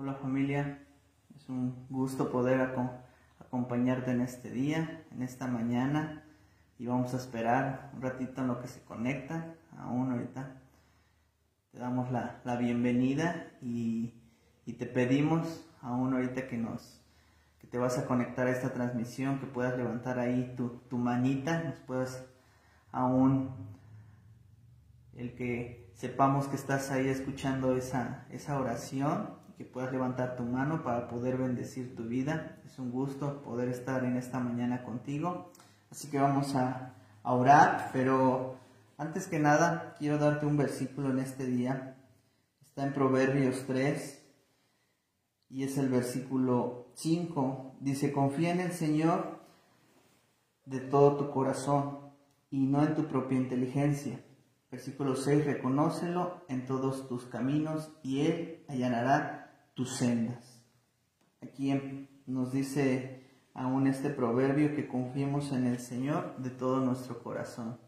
Hola familia, es un gusto poder acompañarte en este día, en esta mañana. Y vamos a esperar un ratito en lo que se conecta, aún ahorita. Te damos la, bienvenida y, te pedimos aún ahorita que nos que te vas a conectar a esta transmisión, que puedas levantar ahí tu, tu manita, nos puedas aún el que sepamos que estás ahí escuchando esa, esa oración, que puedas levantar tu mano para poder bendecir tu vida. Es un gusto poder estar en esta mañana contigo. Así que vamos a, orar, pero antes que nada quiero darte un versículo en este día. Está en Proverbios 3 y es el versículo 5. Dice, confía en el Señor de todo tu corazón y no en tu propia inteligencia. Versículo 6, reconócelo en todos tus caminos y Él allanará tus sendas. Aquí nos dice aún este proverbio que confiemos en el Señor de todo nuestro corazón.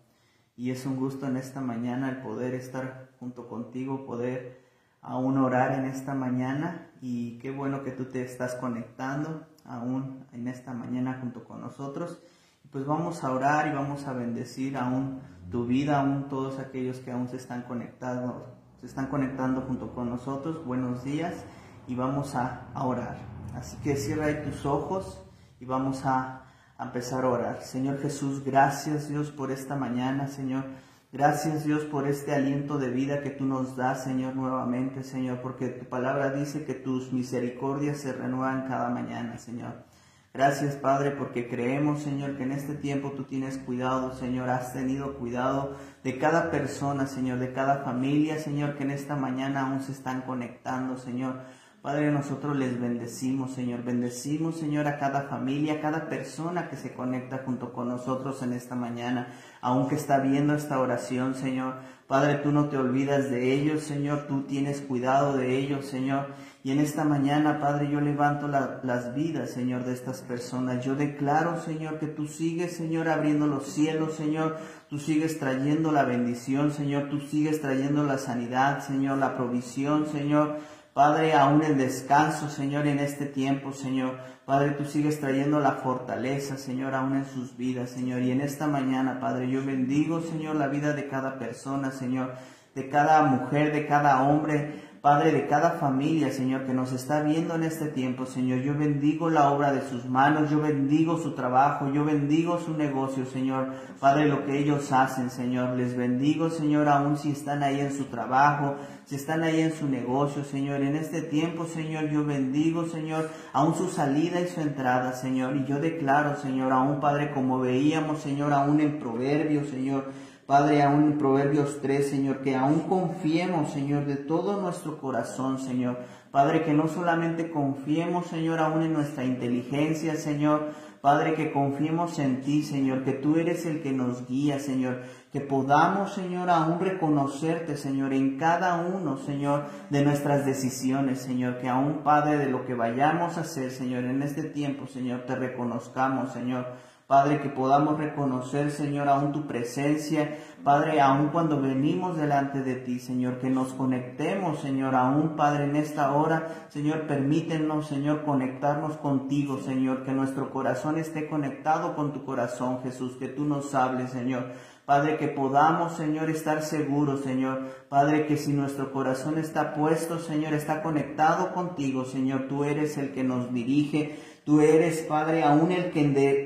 Y es un gusto en esta mañana el poder estar junto contigo, poder aún orar en esta mañana y qué bueno que tú te estás conectando aún en esta mañana junto con nosotros. Pues vamos a orar y vamos a bendecir aún tu vida, aún todos aquellos que aún se están conectando, se están conectando junto con nosotros. Buenos días y vamos a, orar. Así que cierra tus ojos y vamos a empezar a orar. Señor Jesús, gracias Dios por esta mañana, Señor. Gracias Dios por este aliento de vida que tú nos das, Señor, nuevamente, Señor, porque tu palabra dice que tus misericordias se renuevan cada mañana, Señor. Gracias, Padre, porque creemos, Señor, que en este tiempo tú tienes cuidado, Señor, has tenido cuidado de cada persona, Señor, de cada familia, Señor, que en esta mañana aún se están conectando, Señor. Padre, nosotros les bendecimos, Señor. Bendecimos, Señor, a cada familia, a cada persona que se conecta junto con nosotros en esta mañana, aunque está viendo esta oración, Señor. Padre, tú no te olvidas de ellos, Señor. Tú tienes cuidado de ellos, Señor. Y en esta mañana, Padre, yo levanto las vidas, Señor, de estas personas. Yo declaro, Señor, que tú sigues, Señor, abriendo los cielos, Señor. Tú sigues trayendo la bendición, Señor. Tú sigues trayendo la sanidad, Señor, la provisión, Señor. Padre, aún el descanso, Señor, en este tiempo, Señor. Padre, tú sigues trayendo la fortaleza, Señor, aún en sus vidas, Señor. Y en esta mañana, Padre, yo bendigo, Señor, la vida de cada persona, Señor, de cada mujer, de cada hombre, Padre, de cada familia, Señor, que nos está viendo en este tiempo, Señor. Yo bendigo la obra de sus manos, yo bendigo su trabajo, yo bendigo su negocio, Señor. Padre, lo que ellos hacen, Señor. Les bendigo, Señor, aún si están ahí en su trabajo, si están ahí en su negocio, Señor. En este tiempo, Señor, yo bendigo, Señor, aún su salida y su entrada, Señor. Y yo declaro, Señor, aún, Padre, como veíamos, Señor, aún en Proverbios, Señor Padre, aún en Proverbios 3, Señor, que aún confiemos, Señor, de todo nuestro corazón, Señor. Padre, que no solamente confiemos, Señor, aún en nuestra inteligencia, Señor. Padre, que confiemos en ti, Señor, que tú eres el que nos guía, Señor. Que podamos, Señor, aún reconocerte, Señor, en cada uno, Señor, de nuestras decisiones, Señor. Que aún, Padre, de lo que vayamos a hacer, Señor, en este tiempo, Señor, te reconozcamos, Señor Padre, que podamos reconocer, Señor, aún tu presencia. Padre, aún cuando venimos delante de ti, Señor, que nos conectemos, Señor, aún, Padre, en esta hora. Señor, permítenos, Señor, conectarnos contigo, Señor, que nuestro corazón esté conectado con tu corazón, Jesús, que tú nos hables, Señor. Padre, que podamos, Señor, estar seguros, Señor. Padre, que si nuestro corazón está puesto, Señor, está conectado contigo, Señor, tú eres el que nos dirige, Tú eres, Padre, aún el que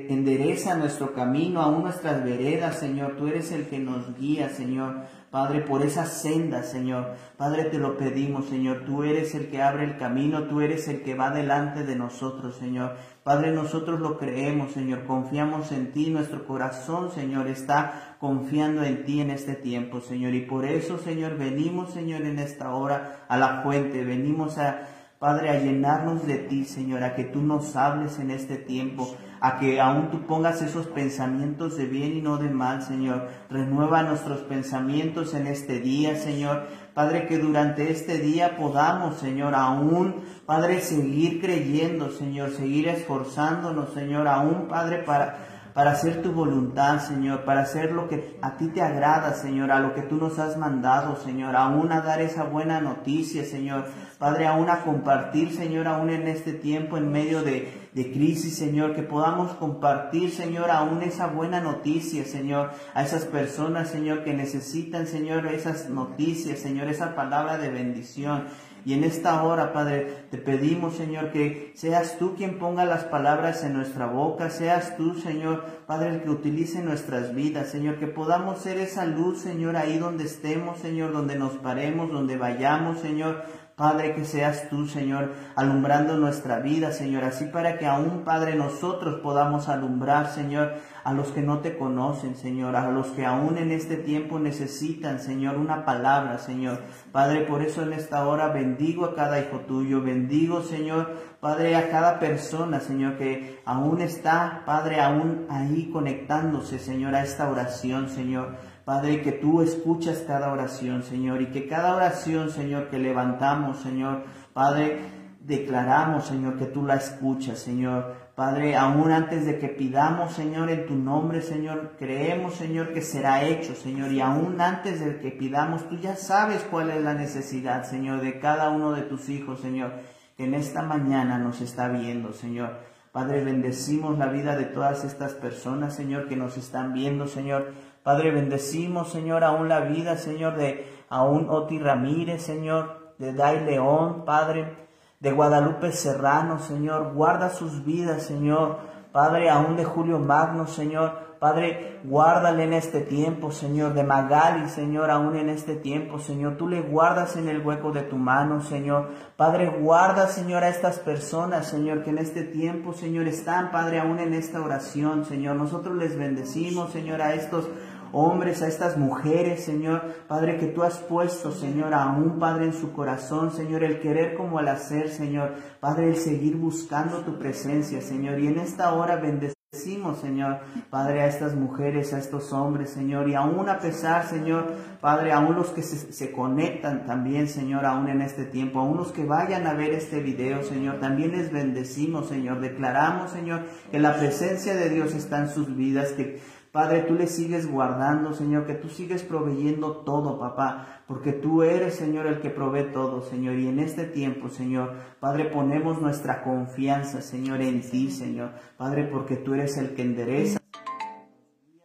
endereza nuestro camino, aún nuestras veredas, Señor. Tú eres el que nos guía, Señor. Padre, por esa senda, Señor. Padre, te lo pedimos, Señor. Tú eres el que abre el camino, tú eres el que va delante de nosotros, Señor. Padre, nosotros lo creemos, Señor. Confiamos en ti. Nuestro corazón, Señor, está confiando en ti en este tiempo, Señor. Y por eso, Señor, venimos, Señor, en esta hora a la fuente. Venimos a Padre, a llenarnos de ti, Señor, a que tú nos hables en este tiempo, a que aún tú pongas esos pensamientos de bien y no de mal, Señor. Renueva nuestros pensamientos en este día, Señor. Padre, que durante este día podamos, Señor, aún, Padre, seguir creyendo, Señor, seguir esforzándonos, Señor, aún, Padre, para para hacer tu voluntad, Señor, para hacer lo que a ti te agrada, Señor, a lo que tú nos has mandado, Señor, aún a dar esa buena noticia, Señor. Padre, aún a compartir, Señor, aún en este tiempo, en medio de, de crisis, Señor, que podamos compartir, Señor, aún esa buena noticia, Señor, a esas personas, Señor, que necesitan, Señor, esas noticias, Señor, esa palabra de bendición. Y en esta hora, Padre, te pedimos, Señor, que seas tú quien ponga las palabras en nuestra boca, seas tú, Señor, Padre, el que utilice nuestras vidas, Señor, que podamos ser esa luz, Señor, ahí donde estemos, Señor, donde nos paremos, donde vayamos, Señor. Padre, que seas tú, Señor, alumbrando nuestra vida, Señor, así para que aún, Padre, nosotros podamos alumbrar, Señor, a los que no te conocen, Señor, a los que aún en este tiempo necesitan, Señor, una palabra, Señor. Padre, por eso en esta hora bendigo a cada hijo tuyo, bendigo, Señor, Padre, a cada persona, Señor, que aún está, Padre, aún ahí conectándose, Señor, a esta oración, Señor. Padre, que tú escuchas cada oración, Señor, y que cada oración, Señor, que levantamos, Señor, Padre, declaramos, Señor, que tú la escuchas, Señor. Padre, aún antes de que pidamos, Señor, en tu nombre, Señor, creemos, Señor, que será hecho, Señor. Y aún antes de que pidamos, tú ya sabes cuál es la necesidad, Señor, de cada uno de tus hijos, Señor, que en esta mañana nos está viendo, Señor. Padre, bendecimos la vida de todas estas personas, Señor, que nos están viendo, Señor. Padre, bendecimos, Señor, aún la vida, Señor, de aún Oti Ramírez, Señor, de Dai León, Padre, de Guadalupe Serrano, Señor. Guarda sus vidas, Señor. Padre, aún de Julio Magno, Señor. Padre, guárdale en este tiempo, Señor, de Magali, Señor, aún en este tiempo, Señor. Tú le guardas en el hueco de tu mano, Señor. Padre, guarda, Señor, a estas personas, Señor, que en este tiempo, Señor, están, Padre, aún en esta oración, Señor. Nosotros les bendecimos, Señor, a estos hombres, a estas mujeres, Señor, Padre, que tú has puesto, Señor, aún, Padre, en su corazón, Señor, el querer como el hacer, Señor, Padre, el seguir buscando tu presencia, Señor, y en esta hora bendecimos, Señor, Padre, a estas mujeres, a estos hombres, Señor, y aún a pesar, Señor, Padre, aún los que se, se, conectan también, Señor, aún en este tiempo, aún los que vayan a ver este video, Señor, también les bendecimos, Señor, declaramos, Señor, que la presencia de Dios está en sus vidas, que Padre, tú le sigues guardando, Señor, que tú sigues proveyendo todo, papá, porque tú eres, Señor, el que provee todo, Señor. Y en este tiempo, Señor, Padre, ponemos nuestra confianza, Señor, en ti, Señor. Padre, porque tú eres el que endereza.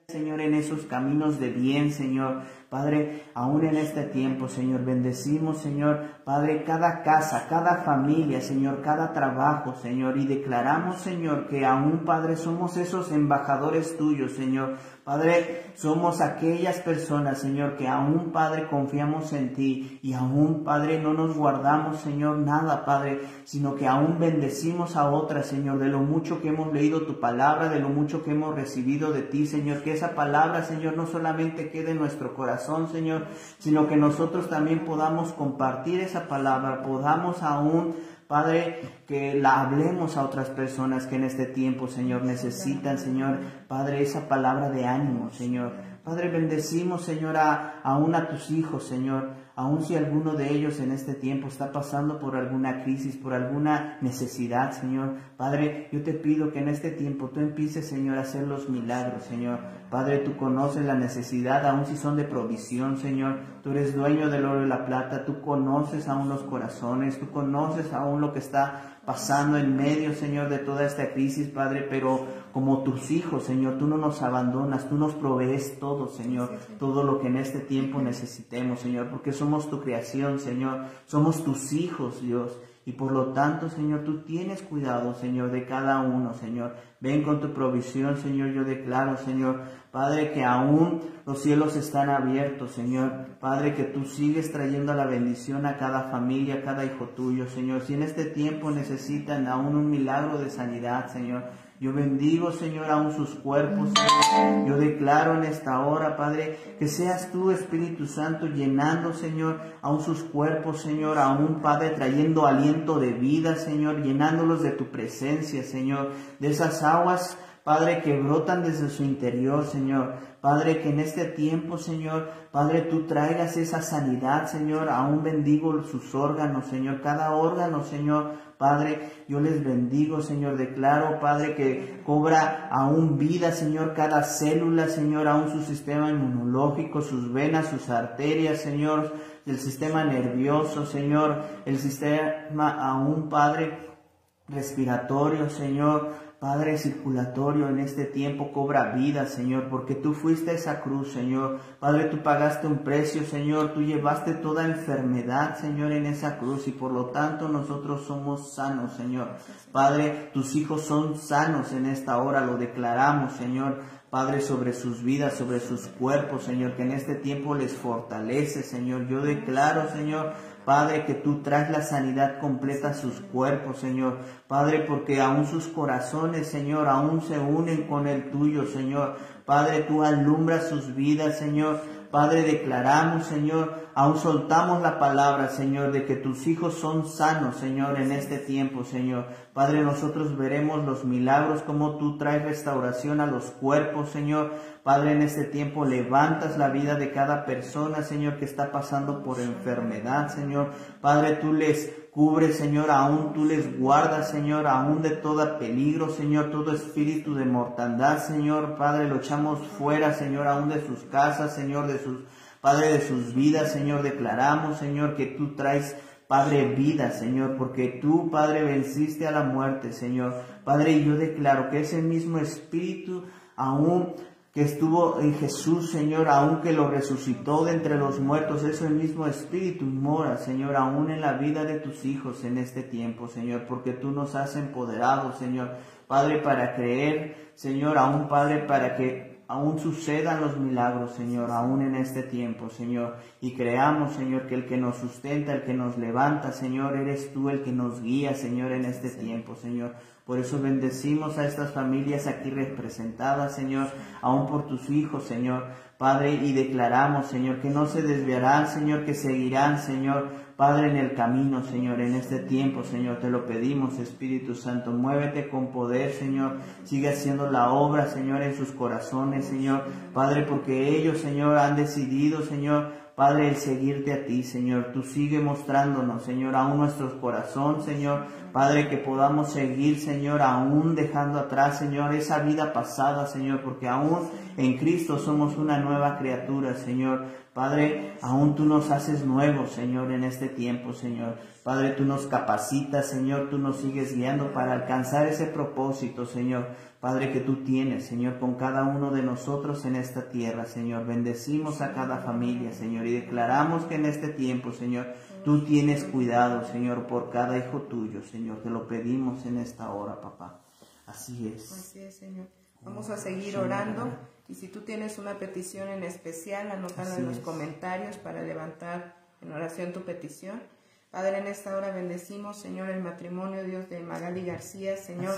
Señor, en esos caminos de bien, Señor. Padre, aún en este tiempo, Señor, bendecimos, Señor, Padre, cada casa, cada familia, Señor, cada trabajo, Señor, y declaramos, Señor, que aún, Padre, somos esos embajadores tuyos, Señor. Padre, somos aquellas personas, Señor, que aún, Padre, confiamos en ti y aún, Padre, no nos guardamos, Señor, nada, Padre, sino que aún bendecimos a otras, Señor, de lo mucho que hemos leído tu palabra, de lo mucho que hemos recibido de ti, Señor, que esa palabra, Señor, no solamente quede en nuestro corazón, Señor, sino que nosotros también podamos compartir esa palabra, podamos aún Padre, que la hablemos a otras personas que en este tiempo, Señor, necesitan, Señor, Padre, esa palabra de ánimo, Señor. Padre, bendecimos, Señor, aún a tus hijos, Señor. Aun si alguno de ellos en este tiempo está pasando por alguna crisis, por alguna necesidad, Señor. Padre, yo te pido que en este tiempo tú empieces, Señor, a hacer los milagros, Señor. Padre, tú conoces la necesidad, aun si son de provisión, Señor. Tú eres dueño del oro y la plata, tú conoces aún los corazones, tú conoces aún lo que está pasando en medio, Señor, de toda esta crisis, Padre, pero como tus hijos, Señor, tú no nos abandonas, tú nos provees todo, Señor, todo lo que en este tiempo necesitemos, Señor, porque somos tu creación, Señor, somos tus hijos, Dios. Y por lo tanto, Señor, tú tienes cuidado, Señor, de cada uno, Señor. Ven con tu provisión, Señor. Yo declaro, Señor, Padre, que aún los cielos están abiertos, Señor. Padre, que tú sigues trayendo la bendición a cada familia, a cada hijo tuyo, Señor. Si en este tiempo necesitan aún un milagro de sanidad, Señor. Yo bendigo, Señor, aún sus cuerpos. Yo declaro en esta hora, Padre, que seas tú, Espíritu Santo, llenando, Señor, aún sus cuerpos, Señor, aún, Padre, trayendo aliento de vida, Señor, llenándolos de tu presencia, Señor, de esas aguas Padre, que brotan desde su interior, Señor. Padre, que en este tiempo, Señor, Padre, tú traigas esa sanidad, Señor. Aún bendigo sus órganos, Señor. Cada órgano, Señor. Padre, yo les bendigo, Señor. Declaro, Padre, que cobra aún vida, Señor, cada célula, Señor, aún su sistema inmunológico, sus venas, sus arterias, Señor, el sistema nervioso, Señor, el sistema aún, Padre, respiratorio, Señor. Padre circulatorio en este tiempo cobra vida, Señor, porque tú fuiste esa cruz, Señor. Padre, tú pagaste un precio, Señor. Tú llevaste toda enfermedad, Señor, en esa cruz y por lo tanto nosotros somos sanos, Señor. Padre, tus hijos son sanos en esta hora, lo declaramos, Señor. Padre, sobre sus vidas, sobre sus cuerpos, Señor, que en este tiempo les fortalece, Señor. Yo declaro, Señor, Padre, que tú traes la sanidad completa a sus cuerpos, Señor. Padre, porque aún sus corazones, Señor, aún se unen con el tuyo, Señor. Padre, tú alumbras sus vidas, Señor. Padre, declaramos, Señor, aún soltamos la palabra, Señor, de que tus hijos son sanos, Señor, en este tiempo, Señor. Padre, nosotros veremos los milagros, como tú traes restauración a los cuerpos, Señor. Padre, en este tiempo levantas la vida de cada persona, Señor, que está pasando por enfermedad, Señor. Padre, tú les cubres, Señor, aún tú les guardas, Señor, aún de todo peligro, Señor, todo espíritu de mortandad, Señor. Padre, lo echamos fuera, Señor, aún de sus casas, Señor, de sus, Padre, de sus vidas, Señor. Declaramos, Señor, que tú traes Padre, vida, Señor, porque tú, Padre, venciste a la muerte, Señor. Padre, yo declaro que ese mismo espíritu aún que estuvo en Jesús, Señor, aunque lo resucitó de entre los muertos, ese mismo espíritu mora, Señor, aún en la vida de tus hijos en este tiempo, Señor, porque tú nos has empoderado, Señor, Padre, para creer, Señor, aún Padre, para que aún sucedan los milagros, Señor, aún en este tiempo, Señor, y creamos, Señor, que el que nos sustenta, el que nos levanta, Señor, eres tú el que nos guía, Señor, en este tiempo, Señor. Por eso bendecimos a estas familias aquí representadas, Señor, aún por tus hijos, Señor. Padre, y declaramos, Señor, que no se desviarán, Señor, que seguirán, Señor, Padre, en el camino, Señor, en este tiempo, Señor, te lo pedimos, Espíritu Santo, muévete con poder, Señor, sigue haciendo la obra, Señor, en sus corazones, Señor, Padre, porque ellos, Señor, han decidido, Señor, Padre, el seguirte a ti, Señor. Tú sigue mostrándonos, Señor, aún nuestro corazón, Señor. Padre, que podamos seguir, Señor, aún dejando atrás, Señor, esa vida pasada, Señor, porque aún en Cristo somos una nueva criatura, Señor. Padre, aún tú nos haces nuevos, Señor, en este tiempo, Señor. Padre, tú nos capacitas, Señor, tú nos sigues guiando para alcanzar ese propósito, Señor. Padre, que tú tienes, Señor, con cada uno de nosotros en esta tierra, Señor. Bendecimos a cada familia, Señor, y declaramos que en este tiempo, Señor, tú tienes cuidado, Señor, por cada hijo tuyo, Señor. Te lo pedimos en esta hora, papá. Así es. Así es, Señor. Vamos a seguir orando. Y si tú tienes una petición en especial, anótala en los comentarios para levantar en oración tu petición. Padre, en esta hora bendecimos, Señor, el matrimonio, Dios, de Magali García, Señor.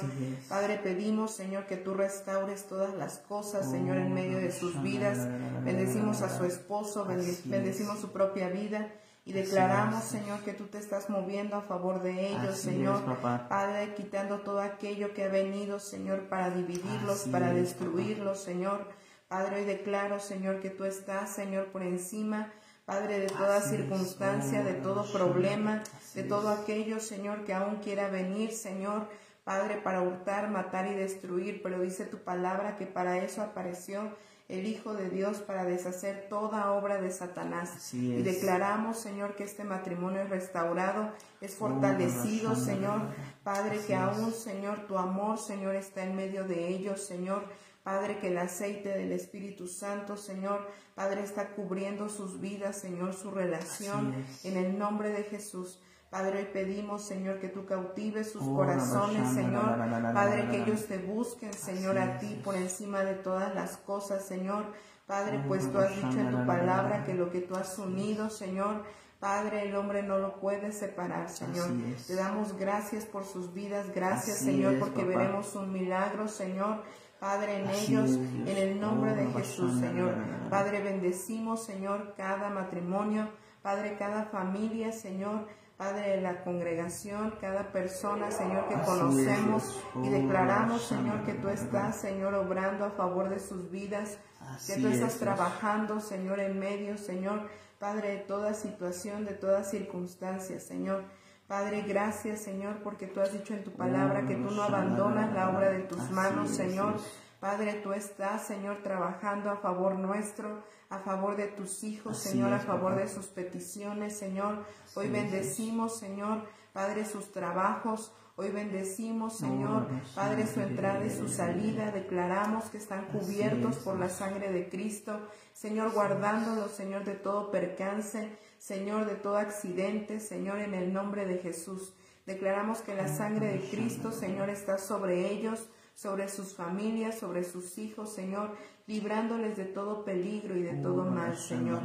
Padre, pedimos, Señor, que tú restaures todas las cosas, Señor, en medio de sus vidas. Bendecimos a su esposo, bendecimos su propia vida. Y declaramos, Señor, que tú te estás moviendo a favor de ellos, Señor. Padre, quitando todo aquello que ha venido, Señor, para dividirlos, para destruirlos, Señor. Padre, hoy declaro, Señor, que tú estás, Señor, por encima Padre, de toda circunstancia, de todo problema, de todo aquello, Señor, que aún quiera venir, Señor, Padre, para hurtar, matar y destruir, pero dice tu palabra que para eso apareció el Hijo de Dios para deshacer toda obra de Satanás. Y declaramos, Señor, que este matrimonio es restaurado, es fortalecido, Señor. Padre, que aún, Señor, tu amor, Señor, está en medio de ellos, Señor. Padre, que el aceite del Espíritu Santo, Señor, Padre, está cubriendo sus vidas, Señor, su relación, en el nombre de Jesús. Padre, hoy pedimos, Señor, que tú cautives sus oh, corazones, Señor. Padre, que ellos te busquen, Señor, a ti por encima de todas las cosas, Señor. Padre, oh, pues tú has dicho en tu palabra que lo que tú has unido, Señor, Padre, el hombre no lo puede separar, Señor. Te damos gracias por sus vidas, gracias, Señor, porque veremos un milagro, Señor. Padre, en ellos, en el nombre de Jesús, Señor. Padre, bendecimos, Señor, cada matrimonio, Padre, cada familia, Señor. Padre de la congregación, cada persona, Señor, que conocemos y declaramos, Señor, que tú estás, Señor, obrando a favor de sus vidas, que tú estás trabajando, Señor, en medio, Señor, Padre, de toda situación, de toda circunstancia, Señor. Padre, gracias, Señor, porque tú has dicho en tu palabra que tú no abandonas la obra de tus manos, Señor. Padre, tú estás, Señor, trabajando a favor nuestro, a favor de tus hijos, Señor, a favor de sus peticiones, Señor. Hoy bendecimos, Señor, Padre, sus trabajos. Hoy bendecimos, Señor, Padre, su entrada y su salida. Declaramos que están cubiertos por la sangre de Cristo. Señor, guardándolos, Señor, de todo percance, Señor, de todo accidente, Señor, en el nombre de Jesús. Declaramos que la sangre de Cristo, Señor, está sobre ellos sobre sus familias, sobre sus hijos, Señor, librándoles de todo peligro y de todo mal, Señor.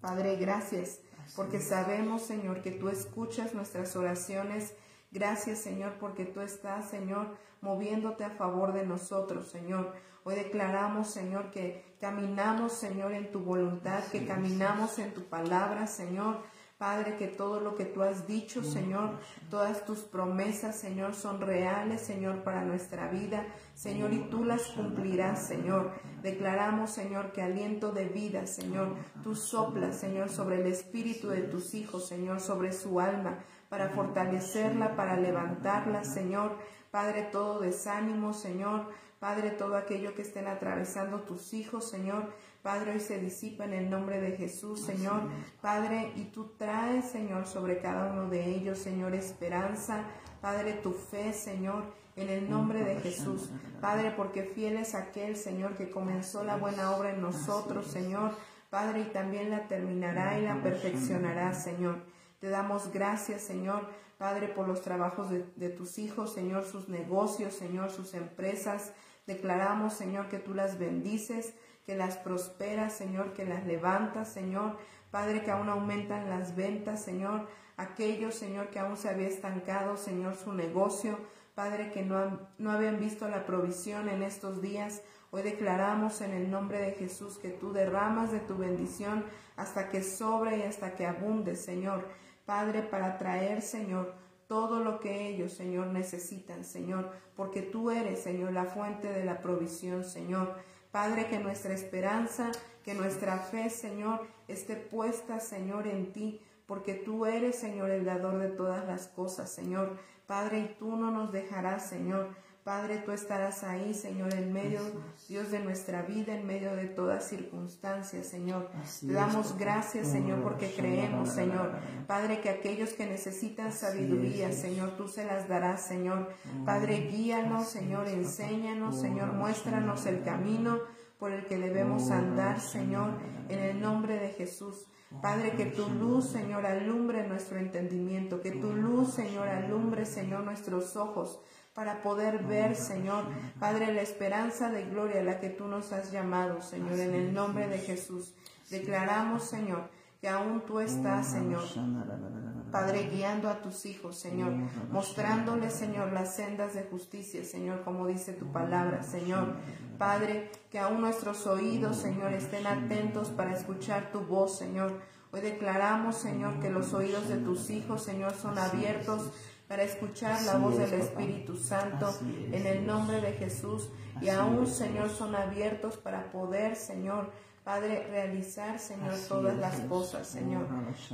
Padre, gracias, porque sabemos, Señor, que tú escuchas nuestras oraciones. Gracias, Señor, porque tú estás, Señor, moviéndote a favor de nosotros, Señor. Hoy declaramos, Señor, que caminamos, Señor, en tu voluntad, que caminamos en tu palabra, Señor. Padre, que todo lo que tú has dicho, Señor, todas tus promesas, Señor, son reales, Señor, para nuestra vida, Señor, y tú las cumplirás, Señor. Declaramos, Señor, que aliento de vida, Señor, tú soplas, Señor, sobre el espíritu de tus hijos, Señor, sobre su alma, para fortalecerla, para levantarla, Señor. Padre, todo desánimo, Señor. Padre, todo aquello que estén atravesando tus hijos, Señor. Padre, hoy se disipa en el nombre de Jesús, Señor. Padre, y tú traes, Señor, sobre cada uno de ellos, Señor, esperanza. Padre, tu fe, Señor, en el nombre de Jesús. Padre, porque fiel es aquel, Señor, que comenzó la buena obra en nosotros, Señor. Padre, y también la terminará y la perfeccionará, Señor. Te damos gracias, Señor, Padre, por los trabajos de, tus hijos, Señor, sus negocios, Señor, sus empresas. Declaramos, Señor, que tú las bendices que las prosperas, Señor, que las levantas, Señor. Padre, que aún aumentan las ventas, Señor. Aquellos, Señor, que aún se había estancado, Señor, su negocio. Padre, que no, no habían visto la provisión en estos días. Hoy declaramos en el nombre de Jesús que tú derramas de tu bendición hasta que sobre y hasta que abunde, Señor. Padre, para traer, Señor, todo lo que ellos, Señor, necesitan, Señor, porque tú eres, Señor, la fuente de la provisión, Señor. Padre, que nuestra esperanza, que nuestra fe, Señor, esté puesta, Señor, en ti, porque tú eres, Señor, el dador de todas las cosas, Señor. Padre, y tú no nos dejarás, Señor. Padre, tú estarás ahí, Señor, en medio, Dios, de nuestra vida, en medio de todas circunstancias, Señor. Te damos gracias, Señor, porque creemos, Señor. Padre, que aquellos que necesitan sabiduría, Señor, tú se las darás, Señor. Padre, guíanos, Señor, enséñanos, Señor, muéstranos el camino por el que debemos andar, Señor, en el nombre de Jesús. Padre, que tu luz, Señor, alumbre nuestro entendimiento, que tu luz, Señor, alumbre, Señor, nuestros ojos para poder ver, Señor, Padre, la esperanza de gloria a la que tú nos has llamado, Señor, en el nombre de Jesús. Declaramos, Señor, que aún tú estás, Señor, Padre, guiando a tus hijos, Señor, mostrándoles, Señor, las sendas de justicia, Señor, como dice tu palabra, Señor. Padre, que aún nuestros oídos, Señor, estén atentos para escuchar tu voz, Señor. Hoy declaramos, Señor, que los oídos de tus hijos, Señor, son abiertos para escuchar la voz del Espíritu Santo en el nombre de Jesús. Y aún, Señor, son abiertos para poder, Señor, Padre, realizar, Señor, todas las cosas, Señor.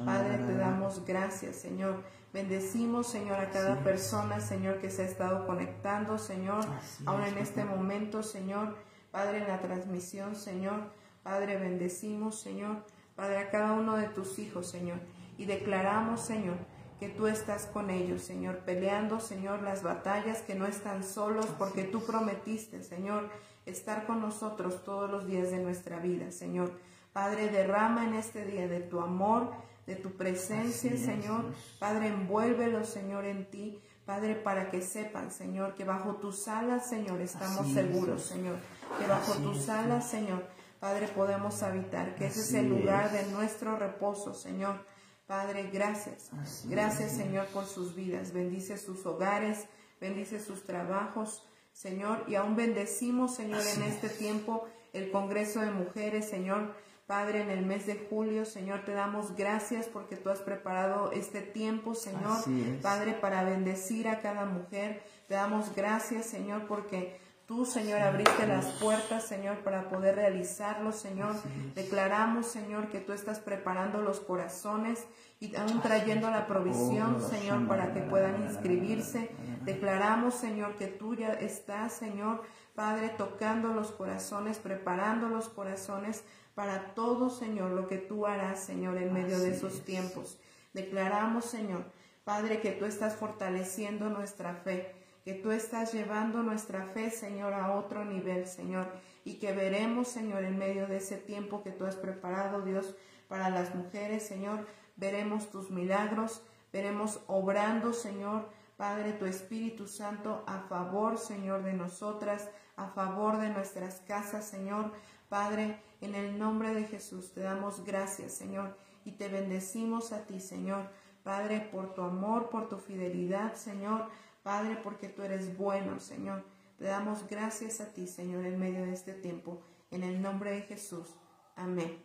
Padre, te damos gracias, Señor. Bendecimos, Señor, a cada persona, Señor, que se ha estado conectando, Señor, aún en este momento, Señor. Padre, en la transmisión, Señor. Padre, bendecimos, Señor. Padre, a cada uno de tus hijos, Señor. Y declaramos, Señor, que tú estás con ellos, Señor, peleando, Señor, las batallas, que no están solos, porque tú prometiste, Señor, estar con nosotros todos los días de nuestra vida, Señor. Padre, derrama en este día de tu amor, de tu presencia, Señor. Padre, envuélvelos, Señor, en ti. Padre, para que sepan, Señor, que bajo tus alas, Señor, estamos seguros, Señor. Que bajo tus alas, Señor, Padre, podemos habitar, que ese es el lugar de nuestro reposo, Señor. Padre, gracias. gracias, Señor, por sus vidas. Bendice sus hogares, bendice sus trabajos, Señor. Y aún bendecimos, Señor, en este tiempo el Congreso de Mujeres, Señor. Padre, en el mes de julio, Señor, te damos gracias porque tú has preparado este tiempo, Señor, Padre, para bendecir a cada mujer. Te damos gracias, Señor, porque Tú, Señor, abriste las puertas, Señor, para poder realizarlo, Señor. Declaramos, Señor, que tú estás preparando los corazones y aún trayendo la provisión, Señor, para que puedan inscribirse. Declaramos, Señor, que tú ya estás, Señor, Padre, tocando los corazones, preparando los corazones para todo, Señor, lo que tú harás, Señor, en medio de esos tiempos. Declaramos, Señor, Padre, que tú estás fortaleciendo nuestra fe que tú estás llevando nuestra fe, Señor, a otro nivel, Señor, y que veremos, Señor, en medio de ese tiempo que tú has preparado, Dios, para las mujeres, Señor, veremos tus milagros, veremos obrando, Señor, Padre, tu Espíritu Santo a favor, Señor, de nosotras, a favor de nuestras casas, Señor. Padre, en el nombre de Jesús te damos gracias, Señor, y te bendecimos a ti, Señor. Padre, por tu amor, por tu fidelidad, Señor. Padre, porque tú eres bueno, Señor. Te damos gracias a ti, Señor, en medio de este tiempo. En el nombre de Jesús. Amén.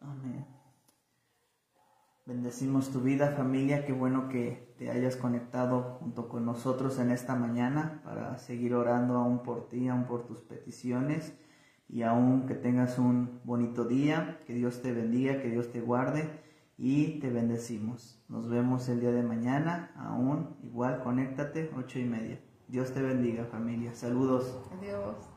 Amén. Bendecimos tu vida, familia. Qué bueno que te hayas conectado junto con nosotros en esta mañana para seguir orando aún por ti, aún por tus peticiones y aún que tengas un bonito día. Que Dios te bendiga, que Dios te guarde y te bendecimos. Nos vemos el día de mañana, aún igual, conéctate, ocho y media. Dios te bendiga familia. Saludos. Adiós.